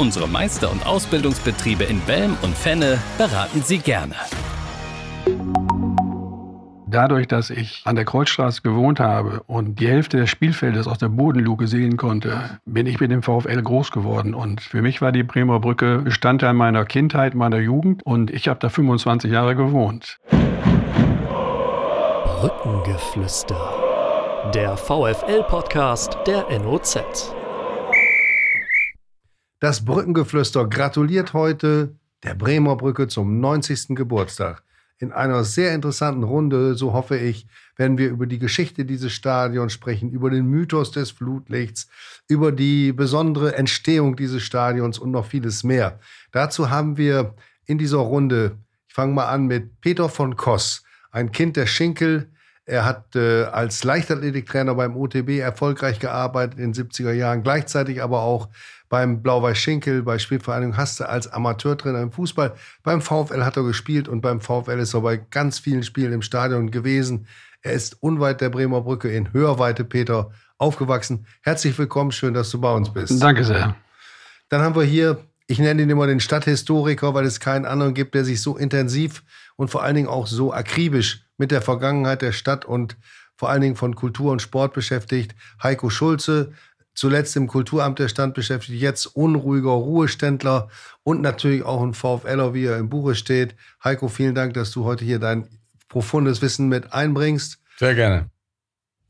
Unsere Meister- und Ausbildungsbetriebe in Belm und Fenne beraten Sie gerne. Dadurch, dass ich an der Kreuzstraße gewohnt habe und die Hälfte des Spielfeldes aus der Bodenluke sehen konnte, bin ich mit dem VfL groß geworden. Und für mich war die Bremer Brücke Bestandteil meiner Kindheit, meiner Jugend. Und ich habe da 25 Jahre gewohnt. Brückengeflüster. Der VfL-Podcast der NOZ. Das Brückengeflüster gratuliert heute der Bremer Brücke zum 90. Geburtstag. In einer sehr interessanten Runde, so hoffe ich, werden wir über die Geschichte dieses Stadions sprechen, über den Mythos des Flutlichts, über die besondere Entstehung dieses Stadions und noch vieles mehr. Dazu haben wir in dieser Runde, ich fange mal an mit Peter von Koss, ein Kind der Schinkel. Er hat äh, als Leichtathletiktrainer beim OTB erfolgreich gearbeitet in den 70er Jahren, gleichzeitig aber auch beim Blau-Weiß Schinkel, bei Spielvereinigung Haste als Amateurtrainer im Fußball. Beim VfL hat er gespielt und beim VfL ist er bei ganz vielen Spielen im Stadion gewesen. Er ist unweit der Bremer Brücke in Hörweite, Peter, aufgewachsen. Herzlich willkommen, schön, dass du bei uns bist. Danke sehr. Dann haben wir hier, ich nenne ihn immer den Stadthistoriker, weil es keinen anderen gibt, der sich so intensiv und vor allen Dingen auch so akribisch mit der Vergangenheit der Stadt und vor allen Dingen von Kultur und Sport beschäftigt. Heiko Schulze, zuletzt im Kulturamt der Stand beschäftigt, jetzt unruhiger Ruheständler und natürlich auch ein VfLer, wie er im Buche steht. Heiko, vielen Dank, dass du heute hier dein profundes Wissen mit einbringst. Sehr gerne.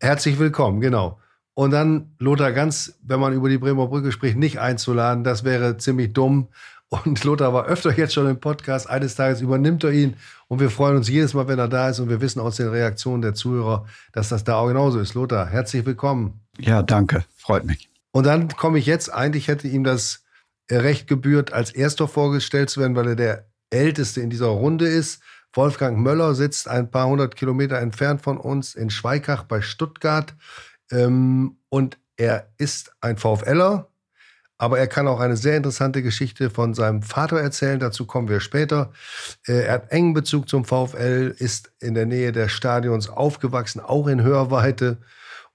Herzlich willkommen, genau. Und dann Lothar Ganz, wenn man über die Bremer Brücke spricht, nicht einzuladen, das wäre ziemlich dumm. Und Lothar war öfter jetzt schon im Podcast. Eines Tages übernimmt er ihn. Und wir freuen uns jedes Mal, wenn er da ist. Und wir wissen aus den Reaktionen der Zuhörer, dass das da auch genauso ist. Lothar, herzlich willkommen. Ja, danke. Freut mich. Und dann komme ich jetzt, eigentlich hätte ihm das Recht gebührt, als erster vorgestellt zu werden, weil er der Älteste in dieser Runde ist. Wolfgang Möller sitzt ein paar hundert Kilometer entfernt von uns in Schweikach bei Stuttgart. Ähm, und er ist ein VfLer, aber er kann auch eine sehr interessante Geschichte von seinem Vater erzählen. Dazu kommen wir später. Äh, er hat engen Bezug zum VfL, ist in der Nähe des Stadions aufgewachsen, auch in Hörweite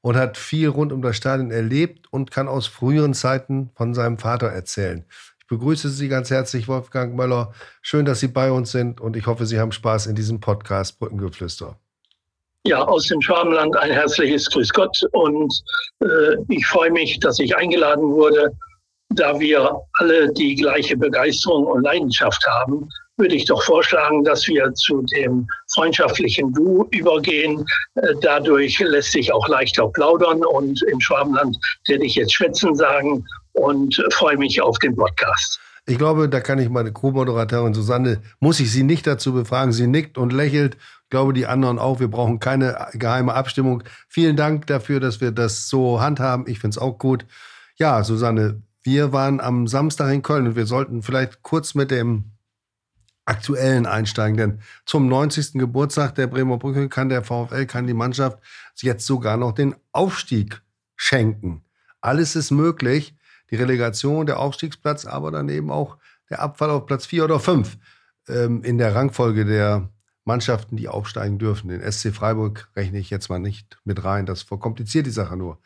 und hat viel rund um das Stadion erlebt und kann aus früheren Zeiten von seinem Vater erzählen. Ich begrüße Sie ganz herzlich, Wolfgang Möller. Schön, dass Sie bei uns sind und ich hoffe, Sie haben Spaß in diesem Podcast Brückengeflüster. Ja, aus dem Schwabenland ein herzliches Grüß Gott und äh, ich freue mich, dass ich eingeladen wurde. Da wir alle die gleiche Begeisterung und Leidenschaft haben, würde ich doch vorschlagen, dass wir zu dem freundschaftlichen Du übergehen. Äh, dadurch lässt sich auch leichter plaudern und im Schwabenland werde ich jetzt schwätzen sagen und freue mich auf den Podcast. Ich glaube, da kann ich meine Co-Moderatorin Susanne, muss ich sie nicht dazu befragen. Sie nickt und lächelt. Ich glaube, die anderen auch. Wir brauchen keine geheime Abstimmung. Vielen Dank dafür, dass wir das so handhaben. Ich finde es auch gut. Ja, Susanne, wir waren am Samstag in Köln und wir sollten vielleicht kurz mit dem aktuellen einsteigen, denn zum 90. Geburtstag der Bremer Brücke kann der VfL, kann die Mannschaft jetzt sogar noch den Aufstieg schenken. Alles ist möglich. Die Relegation, der Aufstiegsplatz, aber daneben auch der Abfall auf Platz 4 oder 5 ähm, in der Rangfolge der Mannschaften, die aufsteigen dürfen. Den SC Freiburg rechne ich jetzt mal nicht mit rein. Das verkompliziert die Sache nur.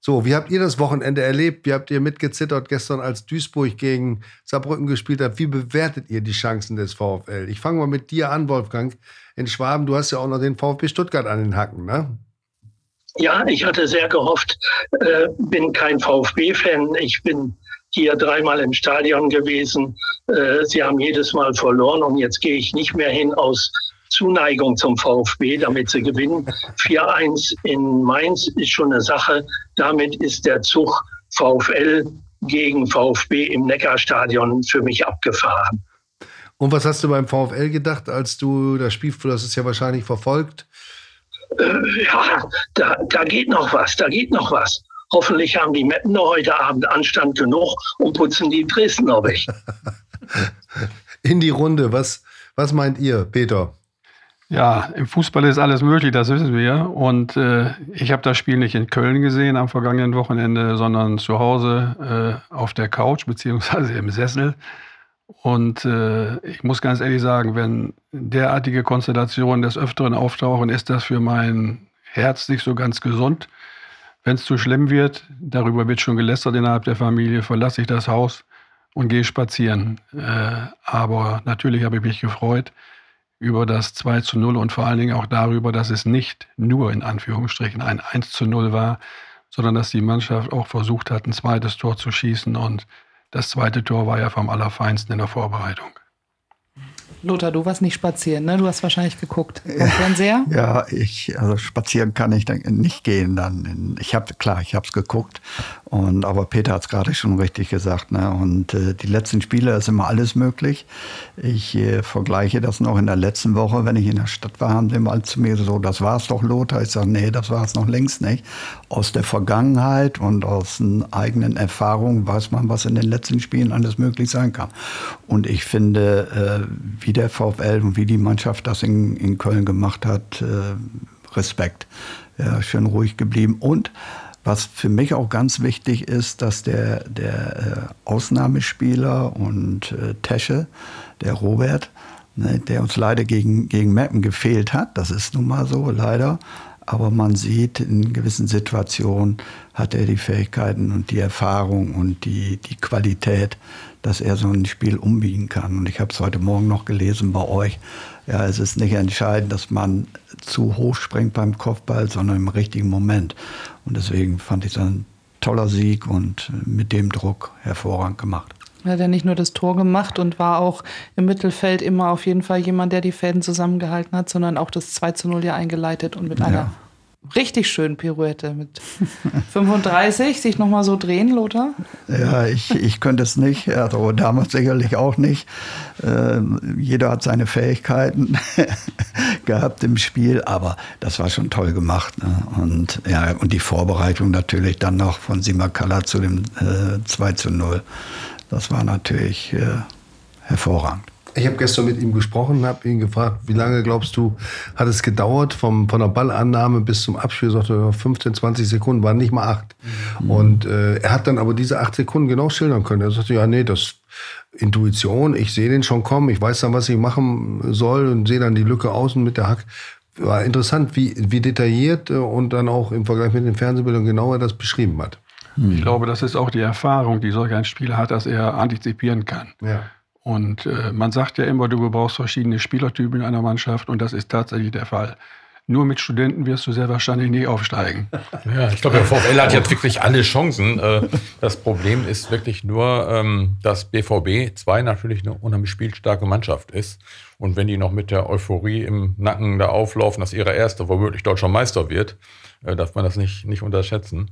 So, wie habt ihr das Wochenende erlebt? Wie habt ihr mitgezittert gestern, als Duisburg gegen Saarbrücken gespielt hat? Wie bewertet ihr die Chancen des VfL? Ich fange mal mit dir an, Wolfgang. In Schwaben, du hast ja auch noch den VfB Stuttgart an den Hacken, ne? Ja, ich hatte sehr gehofft, äh, bin kein VfB-Fan. Ich bin hier dreimal im Stadion gewesen. Äh, sie haben jedes Mal verloren und jetzt gehe ich nicht mehr hin aus Zuneigung zum VfB, damit sie gewinnen. 4-1 in Mainz ist schon eine Sache. Damit ist der Zug VfL gegen VfB im Neckarstadion für mich abgefahren. Und was hast du beim VfL gedacht, als du das Spiel, du hast es ja wahrscheinlich verfolgt? Äh, ja, da, da geht noch was, da geht noch was. Hoffentlich haben die Mappener heute Abend Anstand genug und putzen die Dresdner weg. In die Runde, was, Was meint ihr, Peter? Ja, im Fußball ist alles möglich, das wissen wir. Und äh, ich habe das Spiel nicht in Köln gesehen am vergangenen Wochenende, sondern zu Hause äh, auf der Couch beziehungsweise im Sessel. Und äh, ich muss ganz ehrlich sagen, wenn derartige Konstellationen des Öfteren auftauchen, ist das für mein Herz nicht so ganz gesund. Wenn es zu schlimm wird, darüber wird schon gelästert innerhalb der Familie, verlasse ich das Haus und gehe spazieren. Äh, aber natürlich habe ich mich gefreut über das 2 zu 0 und vor allen Dingen auch darüber, dass es nicht nur in Anführungsstrichen ein 1 zu 0 war, sondern dass die Mannschaft auch versucht hat, ein zweites Tor zu schießen und das zweite Tor war ja vom Allerfeinsten in der Vorbereitung. Lothar, du warst nicht spazieren, ne? Du hast wahrscheinlich geguckt Fernseher. Ja, ich, also spazieren kann ich nicht gehen. Dann, ich habe klar, ich habe es geguckt. Und aber Peter hat es gerade schon richtig gesagt. Ne? Und äh, die letzten Spiele ist immer alles möglich. Ich äh, vergleiche das noch in der letzten Woche, wenn ich in der Stadt war, haben sie mal zu mir so, das war es doch, Lothar. Ich sage, nee, das war es noch längst nicht. Aus der Vergangenheit und aus eigenen Erfahrungen weiß man, was in den letzten Spielen alles möglich sein kann. Und ich finde, äh, wie der VfL und wie die Mannschaft das in, in Köln gemacht hat, äh, Respekt. Ja, schön ruhig geblieben. Und was für mich auch ganz wichtig ist, dass der, der äh, Ausnahmespieler und äh, Tesche, der Robert, ne, der uns leider gegen, gegen Meppen gefehlt hat, das ist nun mal so, leider. Aber man sieht, in gewissen Situationen hat er die Fähigkeiten und die Erfahrung und die, die Qualität, dass er so ein Spiel umbiegen kann. Und ich habe es heute Morgen noch gelesen bei euch. Ja, es ist nicht entscheidend, dass man zu hoch springt beim Kopfball, sondern im richtigen Moment. Und deswegen fand ich es ein toller Sieg und mit dem Druck hervorragend gemacht. Er hat ja nicht nur das Tor gemacht und war auch im Mittelfeld immer auf jeden Fall jemand, der die Fäden zusammengehalten hat, sondern auch das 2 zu 0 ja eingeleitet und mit einer ja richtig schön Pirouette mit 35 sich nochmal so drehen, Lothar? Ja, ich, ich könnte es nicht, also damals sicherlich auch nicht. Äh, jeder hat seine Fähigkeiten gehabt im Spiel, aber das war schon toll gemacht. Ne? Und, ja, und die Vorbereitung natürlich dann noch von Simakala zu dem äh, 2 zu 0. Das war natürlich äh, hervorragend. Ich habe gestern mit ihm gesprochen, habe ihn gefragt, wie lange glaubst du, hat es gedauert vom, von der Ballannahme bis zum Abspiel? Sagte 15, 20 Sekunden, waren nicht mal acht. Mhm. Und äh, er hat dann aber diese acht Sekunden genau schildern können. Er sagte, ja, nee, das Intuition, ich sehe den schon kommen, ich weiß dann, was ich machen soll und sehe dann die Lücke außen mit der Hack. War interessant, wie, wie detailliert äh, und dann auch im Vergleich mit den Fernsehbildern genau er das beschrieben hat. Ich glaube, das ist auch die Erfahrung, die solch ein Spieler hat, dass er antizipieren kann. Ja. Und äh, man sagt ja immer, du brauchst verschiedene Spielertypen in einer Mannschaft und das ist tatsächlich der Fall. Nur mit Studenten wirst du sehr wahrscheinlich nie aufsteigen. Ja, ich glaube, der VfL hat jetzt wirklich alle Chancen. Äh, das Problem ist wirklich nur, ähm, dass BVB 2 natürlich eine unheimlich spielstarke Mannschaft ist. Und wenn die noch mit der Euphorie im Nacken da auflaufen, dass ihre erste womöglich deutscher Meister wird, äh, darf man das nicht, nicht unterschätzen.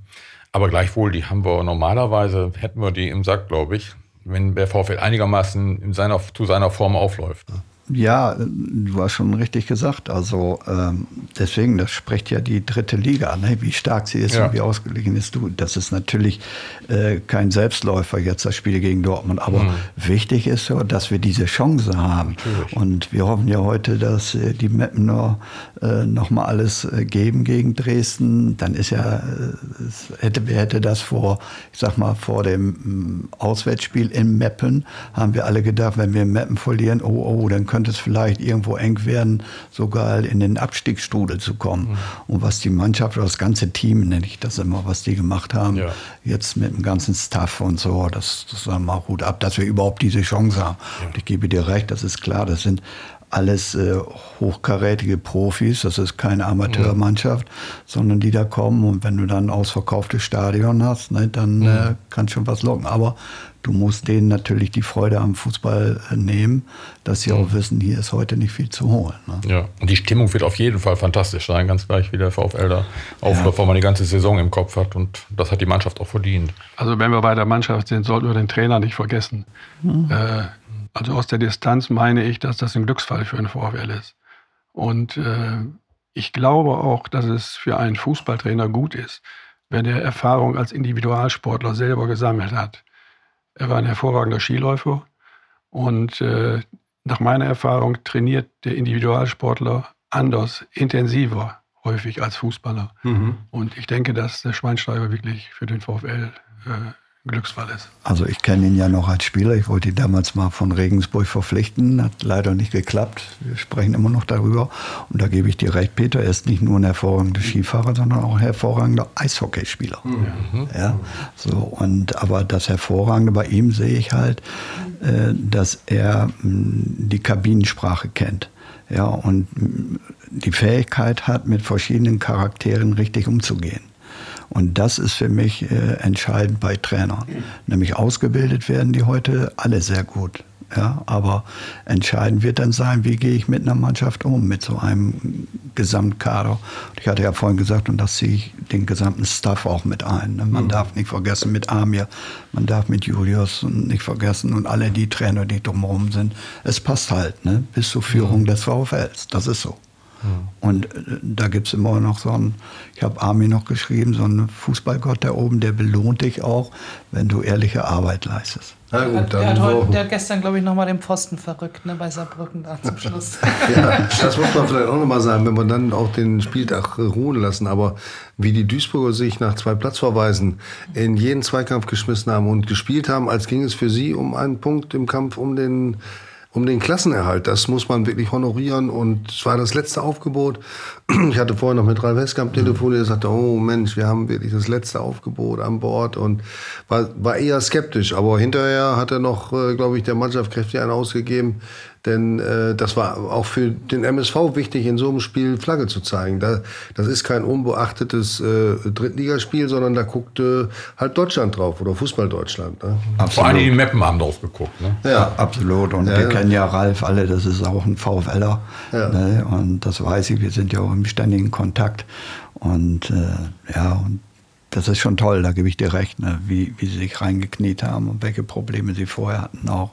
Aber gleichwohl, die haben wir normalerweise, hätten wir die im Sack, glaube ich wenn der VfL einigermaßen in seiner, zu seiner Form aufläuft. Ja, du hast schon richtig gesagt. Also ähm, deswegen, das spricht ja die dritte Liga, ne? wie stark sie ist ja. und wie ausgeglichen ist. Du, das ist natürlich äh, kein Selbstläufer jetzt das Spiel gegen Dortmund, aber mhm. wichtig ist so, dass wir diese Chance haben. Natürlich. Und wir hoffen ja heute, dass äh, die Mappener äh, noch mal alles äh, geben gegen Dresden. Dann ist ja, äh, hätte, wer hätte das vor, ich sag mal, vor dem mm, Auswärtsspiel in Meppen, haben wir alle gedacht, wenn wir Meppen verlieren, oh, oh, dann können könnte es vielleicht irgendwo eng werden, sogar in den Abstiegsstrudel zu kommen. Mhm. Und was die Mannschaft oder das ganze Team, nenne ich das immer, was die gemacht haben, ja. jetzt mit dem ganzen Staff und so, das, das wir mal gut ab, dass wir überhaupt diese Chance haben. Ja. Und ich gebe dir recht, das ist klar, das sind alles äh, hochkarätige Profis, das ist keine Amateurmannschaft, ja. sondern die da kommen und wenn du dann ein ausverkauftes Stadion hast, ne, dann mhm. äh, kann schon was locken. Aber du musst denen natürlich die Freude am Fußball äh, nehmen, dass sie mhm. auch wissen, hier ist heute nicht viel zu holen. Ne? Ja, und die Stimmung wird auf jeden Fall fantastisch sein, ganz gleich wie der VfL da aufläuft, ja. weil man die ganze Saison im Kopf hat und das hat die Mannschaft auch verdient. Also wenn wir bei der Mannschaft sind, sollten wir den Trainer nicht vergessen. Mhm. Äh, also aus der Distanz meine ich, dass das ein Glücksfall für einen VfL ist. Und äh, ich glaube auch, dass es für einen Fußballtrainer gut ist, wenn er Erfahrung als Individualsportler selber gesammelt hat. Er war ein hervorragender Skiläufer und äh, nach meiner Erfahrung trainiert der Individualsportler anders, intensiver häufig als Fußballer. Mhm. Und ich denke, dass der Schweinsteiger wirklich für den VfL äh, Glücksfall ist. Also ich kenne ihn ja noch als Spieler. Ich wollte ihn damals mal von Regensburg verpflichten. Hat leider nicht geklappt. Wir sprechen immer noch darüber. Und da gebe ich dir recht, Peter. Er ist nicht nur ein hervorragender Skifahrer, sondern auch ein hervorragender Eishockeyspieler. Mhm. Ja, so, und, aber das Hervorragende bei ihm sehe ich halt, äh, dass er mh, die Kabinensprache kennt. Ja, und mh, die Fähigkeit hat, mit verschiedenen Charakteren richtig umzugehen. Und das ist für mich äh, entscheidend bei Trainern. Nämlich ausgebildet werden die heute alle sehr gut. Ja, aber entscheidend wird dann sein, wie gehe ich mit einer Mannschaft um, mit so einem Gesamtkader. Ich hatte ja vorhin gesagt, und das ziehe ich den gesamten Staff auch mit ein. Ne? Man mhm. darf nicht vergessen mit Amir, man darf mit Julius nicht vergessen und alle die Trainer, die drumherum sind. Es passt halt ne? bis zur Führung mhm. des VfLs. Das ist so. Und äh, da gibt es immer noch so einen, ich habe Armin noch geschrieben, so einen Fußballgott da oben, der belohnt dich auch, wenn du ehrliche Arbeit leistest. Na gut, der, hat heute, der hat gestern, glaube ich, nochmal den Pfosten verrückt, ne, bei Saarbrücken da zum Schluss. ja, das muss man vielleicht auch nochmal sagen, wenn wir dann auch den Spieltag ruhen lassen. Aber wie die Duisburger sich nach zwei Platzverweisen in jeden Zweikampf geschmissen haben und gespielt haben, als ging es für sie um einen Punkt im Kampf um den um den Klassenerhalt. Das muss man wirklich honorieren. Und es war das letzte Aufgebot. Ich hatte vorher noch mit Ralf Westkamp telefoniert, der sagte, oh Mensch, wir haben wirklich das letzte Aufgebot an Bord und war, war eher skeptisch. Aber hinterher hat er noch, äh, glaube ich, der Mannschaft kräftig einen ausgegeben, denn äh, das war auch für den MSV wichtig, in so einem Spiel Flagge zu zeigen. Da, das ist kein unbeachtetes äh, Drittligaspiel, sondern da guckte halt Deutschland drauf oder Fußball Deutschland. Ne? Vor allem die Meppen haben drauf geguckt. Ne? Ja, absolut. Und ja, wir ja. kennen ja Ralf alle, das ist auch ein VfLer. Ja. Ne? Und das weiß ich, wir sind ja auch im ständigen Kontakt. Und äh, ja, und das ist schon toll, da gebe ich dir recht, ne? wie, wie sie sich reingekniet haben und welche Probleme sie vorher hatten auch.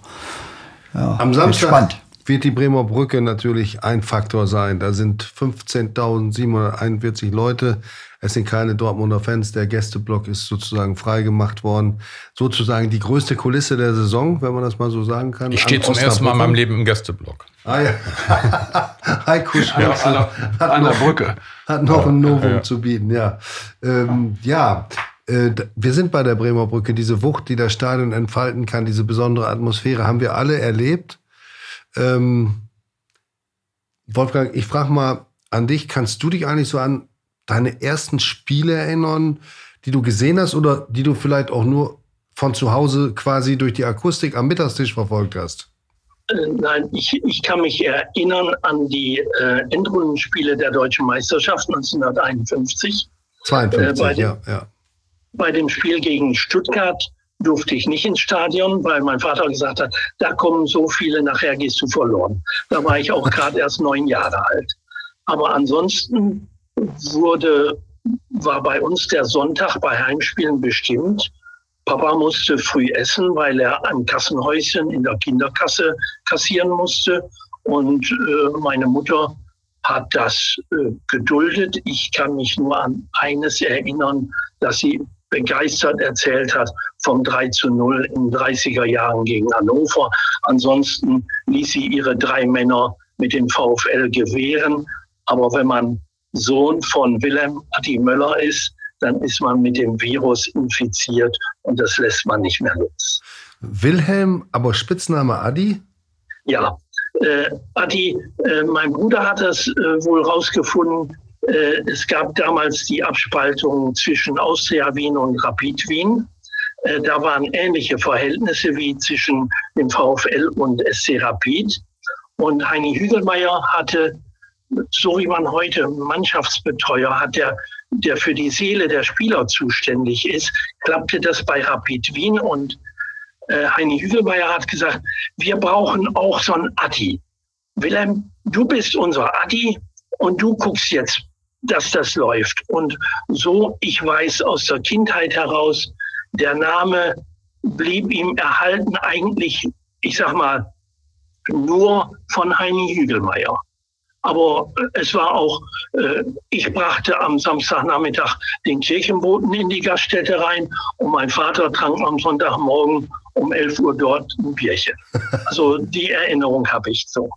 Ja, Am Samstag spannend. wird die Bremer Brücke natürlich ein Faktor sein. Da sind 15.741 Leute. Es sind keine Dortmunder Fans. Der Gästeblock ist sozusagen freigemacht worden. Sozusagen die größte Kulisse der Saison, wenn man das mal so sagen kann. Ich stehe zum ersten Mal in meinem Leben im Gästeblock. Ah ja. Heiko Schwarz an, an, an, der Brücke. Hat noch ein Novum ja. zu bieten, ja. Ähm, ja, äh, wir sind bei der Bremer Brücke. Diese Wucht, die das Stadion entfalten kann, diese besondere Atmosphäre, haben wir alle erlebt. Ähm, Wolfgang, ich frage mal an dich, kannst du dich eigentlich so an deine ersten Spiele erinnern, die du gesehen hast oder die du vielleicht auch nur von zu Hause quasi durch die Akustik am Mittagstisch verfolgt hast? Äh, nein, ich, ich kann mich erinnern an die äh, Endrundenspiele der Deutschen Meisterschaft 1951. 52, äh, ja, ja. Bei dem Spiel gegen Stuttgart durfte ich nicht ins Stadion, weil mein Vater gesagt hat, da kommen so viele, nachher gehst du verloren. Da war ich auch gerade erst neun Jahre alt. Aber ansonsten wurde, war bei uns der Sonntag bei Heimspielen bestimmt. Papa musste früh essen, weil er ein Kassenhäuschen in der Kinderkasse kassieren musste. Und äh, meine Mutter hat das äh, geduldet. Ich kann mich nur an eines erinnern, dass sie begeistert erzählt hat vom 3 zu 0 in den 30er Jahren gegen Hannover. Ansonsten ließ sie ihre drei Männer mit dem VfL gewähren. Aber wenn man Sohn von Wilhelm Adi Möller ist, dann ist man mit dem Virus infiziert und das lässt man nicht mehr los. Wilhelm, aber Spitzname Adi? Ja, äh, Adi, äh, mein Bruder hat das äh, wohl rausgefunden. Äh, es gab damals die Abspaltung zwischen Austria Wien und Rapid Wien. Äh, da waren ähnliche Verhältnisse wie zwischen dem VfL und SC Rapid. Und Heini Hügelmeier hatte, so wie man heute Mannschaftsbetreuer hat, der, der für die Seele der Spieler zuständig ist, klappte das bei Rapid Wien und äh, Heini Hügelmeier hat gesagt, wir brauchen auch so ein Adi. Wilhelm, du bist unser Adi und du guckst jetzt dass das läuft. Und so, ich weiß aus der Kindheit heraus, der Name blieb ihm erhalten eigentlich, ich sag mal, nur von Heini Hügelmeier. Aber es war auch, äh, ich brachte am Samstagnachmittag den Kirchenboten in die Gaststätte rein und mein Vater trank am Sonntagmorgen um 11 Uhr dort ein Bierchen. Also die Erinnerung habe ich so.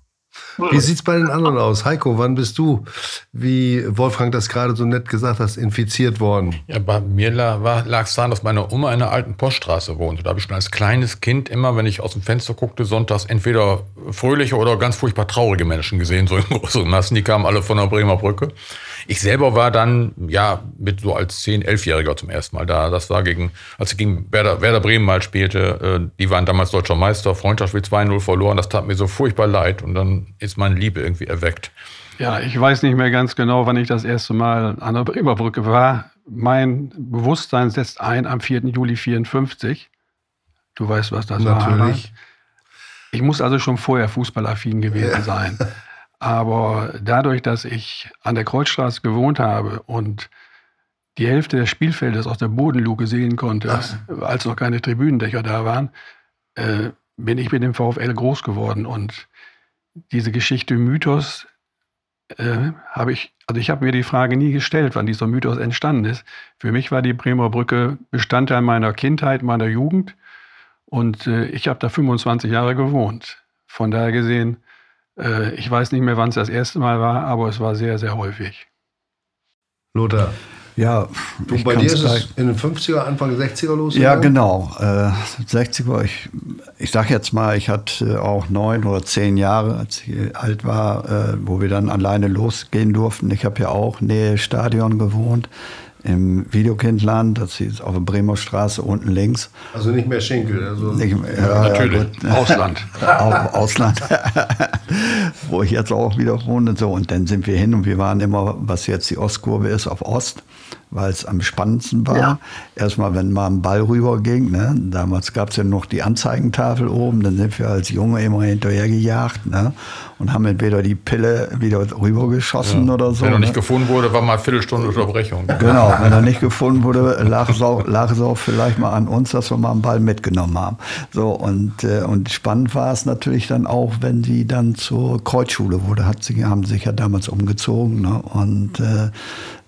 Wie sieht es bei den anderen aus? Heiko, wann bist du, wie Wolfgang das gerade so nett gesagt hat, infiziert worden? Ja, bei mir lag es daran, dass meine Oma in einer alten Poststraße wohnte. Da habe ich schon als kleines Kind immer, wenn ich aus dem Fenster guckte, sonntags entweder fröhliche oder ganz furchtbar traurige Menschen gesehen, so in größeren Massen. Die kamen alle von der Bremer Brücke. Ich selber war dann, ja, mit so als 10-, 11-Jähriger zum ersten Mal da. Das war gegen, als ich gegen Werder, Werder Bremen mal spielte. Äh, die waren damals deutscher Meister, Freundschaftsspiel 2-0 verloren. Das tat mir so furchtbar leid. Und dann ist meine Liebe irgendwie erweckt. Ja, ich weiß nicht mehr ganz genau, wann ich das erste Mal an der Bremer Brücke war. Mein Bewusstsein setzt ein am 4. Juli 54. Du weißt, was das Natürlich. war. Natürlich. Ich muss also schon vorher fußballaffin gewesen ja. sein. Aber dadurch, dass ich an der Kreuzstraße gewohnt habe und die Hälfte des Spielfeldes aus der Bodenluke sehen konnte, Ach. als noch keine Tribünendächer da waren, äh, bin ich mit dem VfL groß geworden. Und diese Geschichte Mythos äh, habe ich, also ich habe mir die Frage nie gestellt, wann dieser Mythos entstanden ist. Für mich war die Bremer Brücke Bestandteil meiner Kindheit, meiner Jugend. Und äh, ich habe da 25 Jahre gewohnt. Von daher gesehen äh, ich weiß nicht mehr, wann es das erste Mal war, aber es war sehr, sehr häufig. Lothar. Ja, du, bei dir ist es in den 50er, Anfang 60er los? Ja, genau. Äh, 60er, ich, ich sag jetzt mal, ich hatte auch neun oder zehn Jahre, als ich alt war, äh, wo wir dann alleine losgehen durften. Ich habe ja auch Nähe Stadion gewohnt im Videokindland, das ist auf der Bremer Straße unten links. Also nicht mehr Schinkel. Also nicht, ja, natürlich. Ja, Ausland. auch Ausland. Wo ich jetzt auch wieder wohne. So. Und dann sind wir hin und wir waren immer, was jetzt die Ostkurve ist, auf Ost weil es am spannendsten war. Ja. Erstmal, wenn mal ein Ball rüberging. Ne? Damals gab es ja noch die Anzeigentafel oben. Dann sind wir als Junge immer hinterher gejagt ne? und haben entweder die Pille wieder rübergeschossen ja. oder so. Wenn er ne? nicht gefunden wurde, war mal Viertelstunde Unterbrechung. Genau, wenn er nicht gefunden wurde, lag es, auch, lag es auch vielleicht mal an uns, dass wir mal einen Ball mitgenommen haben. So, und, äh, und spannend war es natürlich dann auch, wenn die dann zur Kreuzschule wurde. Hat sie, haben sich ja damals umgezogen. Ne? Und äh,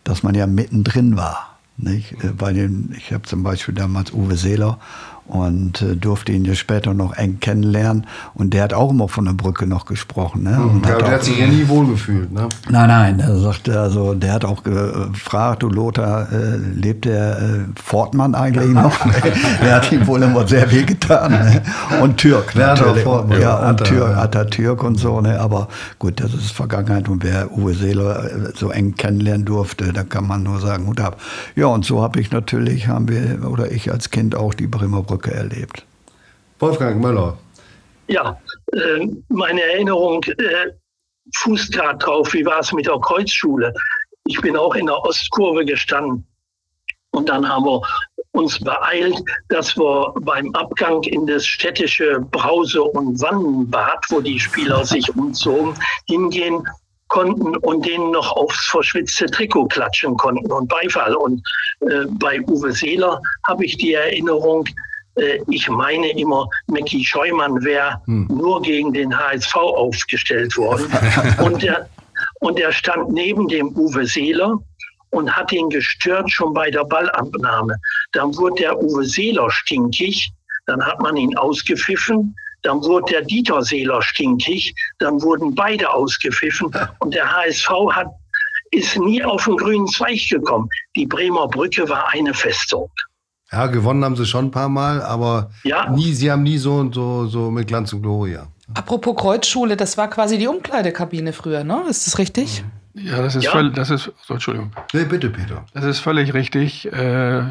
dass man ja mittendrin war. Nicht? Äh, bei den, ich habe zum Beispiel damals Uwe Seeler und äh, durfte ihn ja später noch eng kennenlernen. Und der hat auch immer von der Brücke noch gesprochen. Ne? Und ja, hat der hat sich ja nie wohlgefühlt. Ne? Nein, nein, er sagte, also, der hat auch gefragt, du Lothar, äh, lebt der äh, Fortmann eigentlich noch? der hat ihm wohl immer sehr weh getan. Ne? Und Türk natürlich. Fortmann, ja, und Türk, Atatürk und so. Ne? Aber gut, das ist Vergangenheit. Und wer Uwe Seeler äh, so eng kennenlernen durfte, da kann man nur sagen, Hut ab. Ja, und so habe ich natürlich, haben wir, oder ich als Kind auch die Bremer Brücke Brücke erlebt. Wolfgang Möller. Ja, äh, meine Erinnerung äh, fußt gerade drauf, wie war es mit der Kreuzschule. Ich bin auch in der Ostkurve gestanden. Und dann haben wir uns beeilt, dass wir beim Abgang in das städtische Brause- und Wannenbad, wo die Spieler sich umzogen, hingehen konnten und denen noch aufs verschwitzte Trikot klatschen konnten und Beifall. Und äh, bei Uwe Seeler habe ich die Erinnerung, äh, ich meine immer, Mackie Scheumann wäre hm. nur gegen den HSV aufgestellt worden. und, der, und er stand neben dem Uwe Seeler und hat ihn gestört schon bei der Ballabnahme. Dann wurde der Uwe Seeler stinkig, dann hat man ihn ausgepfiffen. Dann wurde der Dieter Seeler stinkig, dann wurden beide ausgepfiffen und der HSV hat, ist nie auf den grünen Zweig gekommen. Die Bremer Brücke war eine Festung. Ja, gewonnen haben sie schon ein paar Mal, aber ja. nie, sie haben nie so, so, so mit Glanz und Gloria. Apropos Kreuzschule, das war quasi die Umkleidekabine früher, ne? Ist das richtig? Ja, das ist ja. völlig, das ist, so, Entschuldigung. Nee, bitte, Peter. Das ist völlig richtig. Äh,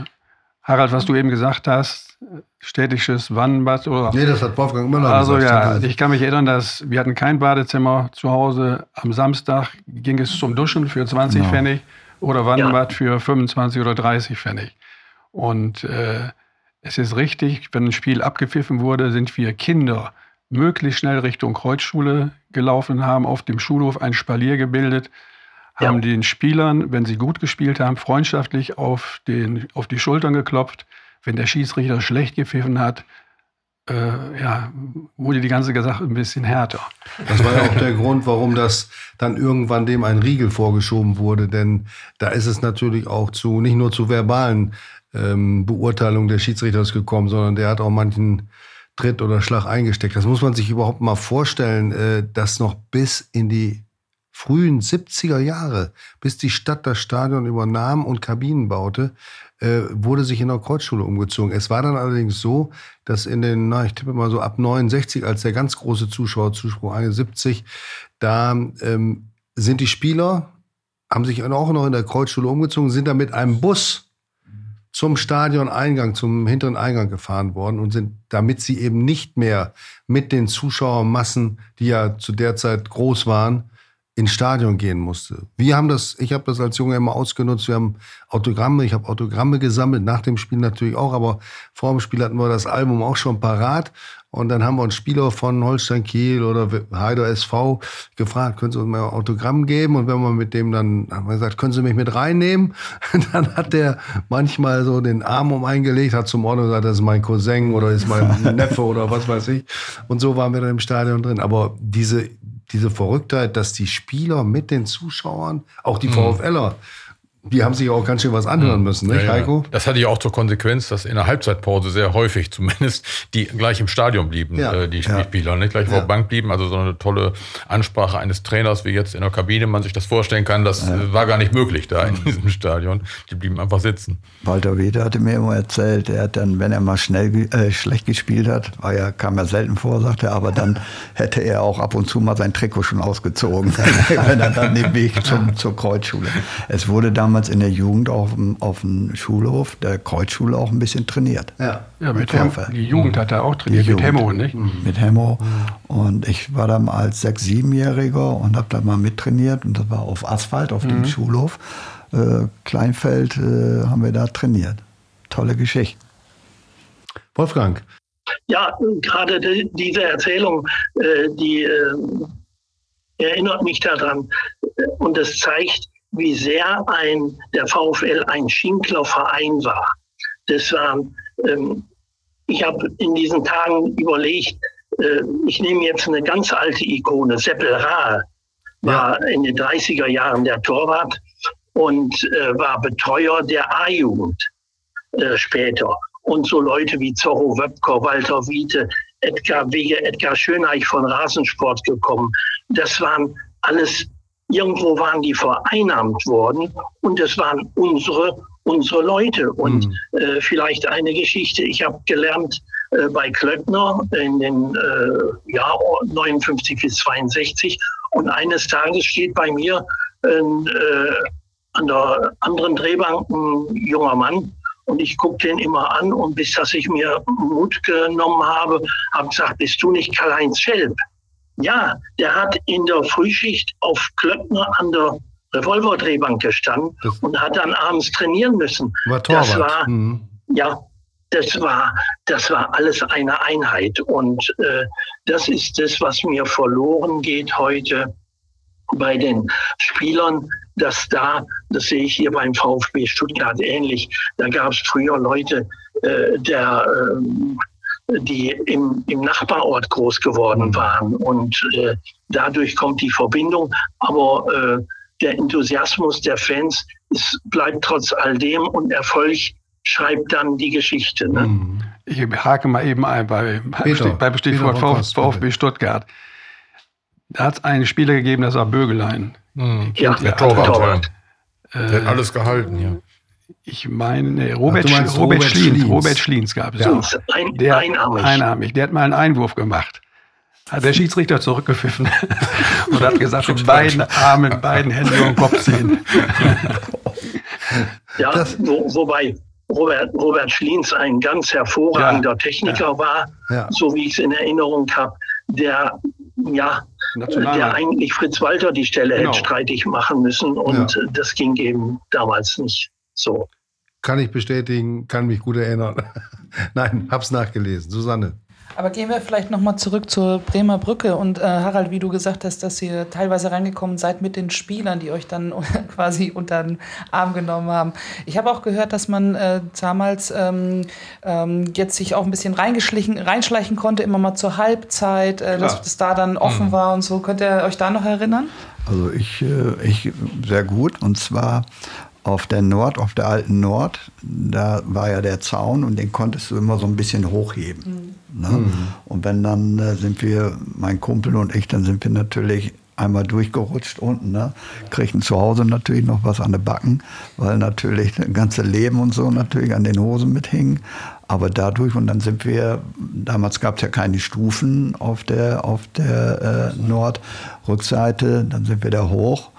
Harald, was du eben gesagt hast, städtisches Wannenbad oder. Nee, das hat Wolfgang Müller also, gesagt. Also ja, ich kann mich erinnern, dass wir hatten kein Badezimmer zu Hause. Am Samstag ging es zum Duschen für 20 genau. Pfennig oder Wannenbad ja. für 25 oder 30 Pfennig. Und äh, es ist richtig, wenn ein Spiel abgepfiffen wurde, sind wir Kinder möglichst schnell Richtung Kreuzschule gelaufen, haben auf dem Schulhof ein Spalier gebildet, haben ja. den Spielern, wenn sie gut gespielt haben, freundschaftlich auf, den, auf die Schultern geklopft. Wenn der Schiedsrichter schlecht gepfiffen hat, äh, ja, wurde die ganze Sache ein bisschen härter. Das war ja auch der Grund, warum das dann irgendwann dem ein Riegel vorgeschoben wurde. Denn da ist es natürlich auch zu, nicht nur zu verbalen ähm, Beurteilungen des Schiedsrichters gekommen, sondern der hat auch manchen Tritt oder Schlag eingesteckt. Das muss man sich überhaupt mal vorstellen, äh, dass noch bis in die frühen 70er Jahre, bis die Stadt das Stadion übernahm und Kabinen baute, äh, wurde sich in der Kreuzschule umgezogen. Es war dann allerdings so, dass in den, na, ich tippe mal so ab 69, als der ganz große Zuschauerzuspruch 71, da ähm, sind die Spieler, haben sich auch noch in der Kreuzschule umgezogen, sind da mit einem Bus zum Stadioneingang, zum hinteren Eingang gefahren worden und sind, damit sie eben nicht mehr mit den Zuschauermassen, die ja zu der Zeit groß waren, ins Stadion gehen musste. Wir haben das, ich habe das als Junge immer ausgenutzt. Wir haben Autogramme, ich habe Autogramme gesammelt, nach dem Spiel natürlich auch, aber vor dem Spiel hatten wir das Album auch schon parat. Und dann haben wir einen Spieler von Holstein Kiel oder Heider SV gefragt, können Sie uns mal ein Autogramm geben? Und wenn wir mit dem dann, haben wir gesagt, können Sie mich mit reinnehmen? dann hat der manchmal so den Arm um eingelegt, hat zum Ort gesagt, das ist mein Cousin oder ist mein Neffe oder was weiß ich. Und so waren wir dann im Stadion drin. Aber diese, diese Verrücktheit, dass die Spieler mit den Zuschauern, auch die mhm. VfLer, die haben sich auch ganz schön was anhören müssen, nicht, ja, ja. Heiko? Das hatte ja auch zur Konsequenz, dass in der Halbzeitpause sehr häufig zumindest die gleich im Stadion blieben, ja. äh, die Spieler, nicht gleich auf der Bank blieben. Also so eine tolle Ansprache eines Trainers, wie jetzt in der Kabine man sich das vorstellen kann, das äh, war gar nicht möglich da in mhm. diesem Stadion. Die blieben einfach sitzen. Walter Weder hatte mir immer erzählt, er hat dann, wenn er mal schnell äh, schlecht gespielt hat, war ja, kam er selten vor, sagte er, aber dann hätte er auch ab und zu mal sein Trikot schon ausgezogen, wenn er dann den Weg zum, zur Kreuzschule. Es wurde damals damals in der Jugend auf dem, auf dem Schulhof der Kreuzschule auch ein bisschen trainiert. Ja, ja mit, mit Hem Die Jugend hat er auch trainiert, mit Hemmo, nicht? Mhm. Mit Hemmo. Mhm. Und ich war dann als Sechs-, Siebenjähriger und habe da mal mittrainiert. Und das war auf Asphalt, auf mhm. dem Schulhof. Äh, Kleinfeld äh, haben wir da trainiert. Tolle Geschichte. Wolfgang. Ja, gerade die, diese Erzählung, äh, die äh, erinnert mich daran. Und das zeigt, wie sehr ein, der VfL ein Schinklerverein war. Das war, ähm, ich habe in diesen Tagen überlegt, äh, ich nehme jetzt eine ganz alte Ikone, Seppel Rahe, war ja. in den 30er Jahren der Torwart und äh, war Betreuer der A-Jugend äh, später. Und so Leute wie Zorro Wöpker, Walter Wiete, Edgar Wege, Edgar Schöneich von Rasensport gekommen. Das waren alles Irgendwo waren die vereinnahmt worden und es waren unsere, unsere Leute. Und mhm. äh, vielleicht eine Geschichte. Ich habe gelernt äh, bei Klöckner in den äh, Jahr 59 bis 62 und eines Tages steht bei mir äh, an der anderen Drehbank ein junger Mann und ich gucke den immer an und bis dass ich mir Mut genommen habe, habe gesagt, bist du nicht Karl-Heinz Schelp? Ja, der hat in der Frühschicht auf Klöckner an der Revolverdrehbank gestanden das und hat dann abends trainieren müssen. War Torwart. Das war, mhm. ja, das war, das war alles eine Einheit. Und äh, das ist das, was mir verloren geht heute bei den Spielern, dass da, das sehe ich hier beim VfB Stuttgart ähnlich, da gab es früher Leute, äh, der äh, die im, im Nachbarort groß geworden waren. Und äh, dadurch kommt die Verbindung. Aber äh, der Enthusiasmus der Fans ist, bleibt trotz all dem und Erfolg schreibt dann die Geschichte. Ne? Mhm. Ich hake mal eben ein bei, Peter, beim Stichwort VfB Stuttgart. Da hat es einen Spieler gegeben, das war Bögelein. Mhm. Ja, der Torwart. Der hat alles gehalten, ja ich meine, Robert, Ach, Robert, Robert, Schliens, Robert Schliens gab es ja. auch. Ein, der, einarmig. einarmig. Der hat mal einen Einwurf gemacht. Hat der Schiedsrichter zurückgepfiffen und hat gesagt, mit beiden Armen, beiden Händen über den Kopf ziehen. ja, wo, wobei Robert, Robert Schliens ein ganz hervorragender ja, Techniker ja, war, ja. so wie ich es in Erinnerung habe, der ja, der eigentlich Fritz Walter die Stelle genau. hätte streitig machen müssen und das ging eben damals nicht so. Kann ich bestätigen, kann mich gut erinnern. Nein, hab's nachgelesen. Susanne. Aber gehen wir vielleicht nochmal zurück zur Bremer Brücke und äh, Harald, wie du gesagt hast, dass ihr teilweise reingekommen seid mit den Spielern, die euch dann quasi unter den Arm genommen haben. Ich habe auch gehört, dass man äh, damals ähm, ähm, jetzt sich auch ein bisschen reingeschlichen, reinschleichen konnte, immer mal zur Halbzeit, äh, dass das da dann offen mhm. war und so. Könnt ihr euch da noch erinnern? Also ich, äh, ich sehr gut. Und zwar auf der Nord, auf der alten Nord, da war ja der Zaun und den konntest du immer so ein bisschen hochheben. Mhm. Ne? Mhm. Und wenn dann äh, sind wir, mein Kumpel und ich, dann sind wir natürlich einmal durchgerutscht unten, ne? kriegten zu Hause natürlich noch was an den Backen, weil natürlich das ganze Leben und so natürlich an den Hosen mithing. Aber dadurch, und dann sind wir, damals gab es ja keine Stufen auf der, auf der äh, Nordrückseite, dann sind wir da hoch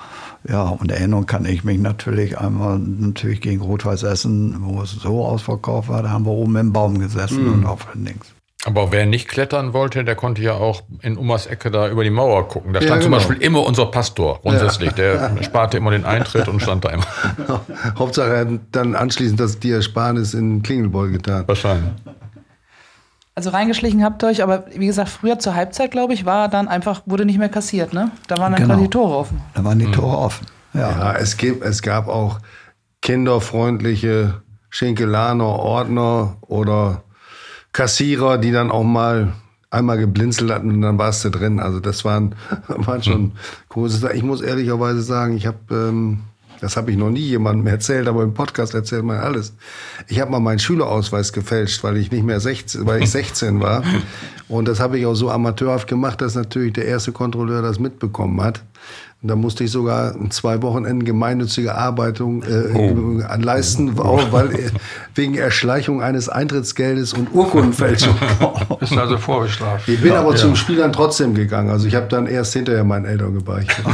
ja, und erinnern kann ich mich natürlich einmal natürlich gegen Rot-Weiß Essen, wo es so ausverkauft war, da haben wir oben im Baum gesessen mhm. und auf den Dings. Aber wer nicht klettern wollte, der konnte ja auch in Umas Ecke da über die Mauer gucken. Da stand ja, genau. zum Beispiel immer unser Pastor grundsätzlich. Ja. Der sparte immer den Eintritt und stand da immer. Hauptsache er hat dann anschließend das die Ersparnis in Klingelbeul getan. Wahrscheinlich. Also reingeschlichen habt ihr euch, aber wie gesagt, früher zur Halbzeit, glaube ich, war dann einfach, wurde nicht mehr kassiert, ne? Da waren dann genau. die Tore offen. Da waren die mhm. Tore offen. Ja, ja es, gibt, es gab auch kinderfreundliche Schinkelaner, Ordner oder Kassierer, die dann auch mal einmal geblinzelt hatten und dann warst du drin. Also das waren, waren schon mhm. große Sachen. Ich muss ehrlicherweise sagen, ich habe ähm, das habe ich noch nie jemandem erzählt, aber im Podcast erzählt man alles. Ich habe mal meinen Schülerausweis gefälscht, weil ich nicht mehr 16, weil ich 16 war. Und das habe ich auch so amateurhaft gemacht, dass natürlich der erste Kontrolleur das mitbekommen hat. Und da musste ich sogar zwei Wochenenden gemeinnützige Arbeitung äh, oh. leisten, auch weil äh, wegen Erschleichung eines Eintrittsgeldes und Urkundenfälschung. Bist also vorbestraft. Ich bin aber ja. zum Spiel dann trotzdem gegangen. Also ich habe dann erst hinterher meinen Eltern gebeichtet.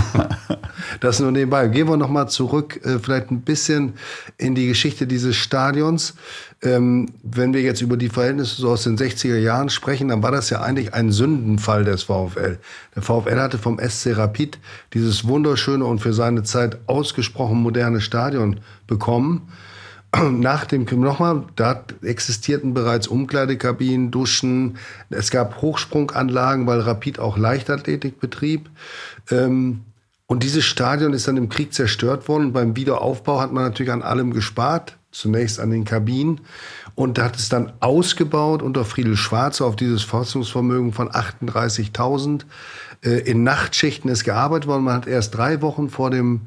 das nur nebenbei. Gehen wir noch mal zurück, äh, vielleicht ein bisschen in die Geschichte dieses Stadions. Ähm, wenn wir jetzt über die Verhältnisse so aus den 60er Jahren sprechen, dann war das ja eigentlich ein Sündenfall des VfL. Der VfL hatte vom SC Rapid dieses wunderschöne und für seine Zeit ausgesprochen moderne Stadion bekommen. Nach dem, nochmal, da existierten bereits Umkleidekabinen, Duschen, es gab Hochsprunganlagen, weil Rapid auch Leichtathletik betrieb. Ähm, und dieses Stadion ist dann im Krieg zerstört worden. beim Wiederaufbau hat man natürlich an allem gespart zunächst an den Kabinen und hat es dann ausgebaut unter Friedel Schwarze auf dieses Forschungsvermögen von 38.000. Äh, in Nachtschichten ist gearbeitet worden. Man hat erst drei Wochen vor dem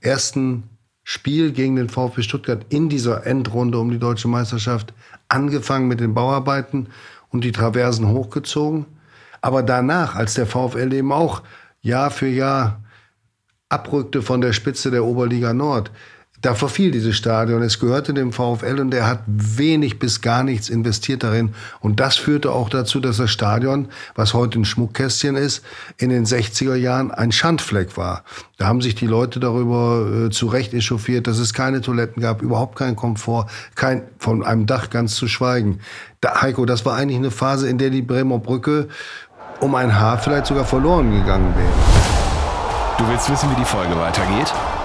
ersten Spiel gegen den VfB Stuttgart in dieser Endrunde um die deutsche Meisterschaft angefangen mit den Bauarbeiten und die Traversen hochgezogen. Aber danach, als der VfL eben auch Jahr für Jahr abrückte von der Spitze der Oberliga Nord, da verfiel dieses Stadion. Es gehörte dem VfL und der hat wenig bis gar nichts investiert darin. Und das führte auch dazu, dass das Stadion, was heute ein Schmuckkästchen ist, in den 60er Jahren ein Schandfleck war. Da haben sich die Leute darüber äh, zu Recht echauffiert, dass es keine Toiletten gab, überhaupt keinen Komfort, kein, von einem Dach ganz zu schweigen. Da, Heiko, das war eigentlich eine Phase, in der die Bremer Brücke um ein Haar vielleicht sogar verloren gegangen wäre. Du willst wissen, wie die Folge weitergeht?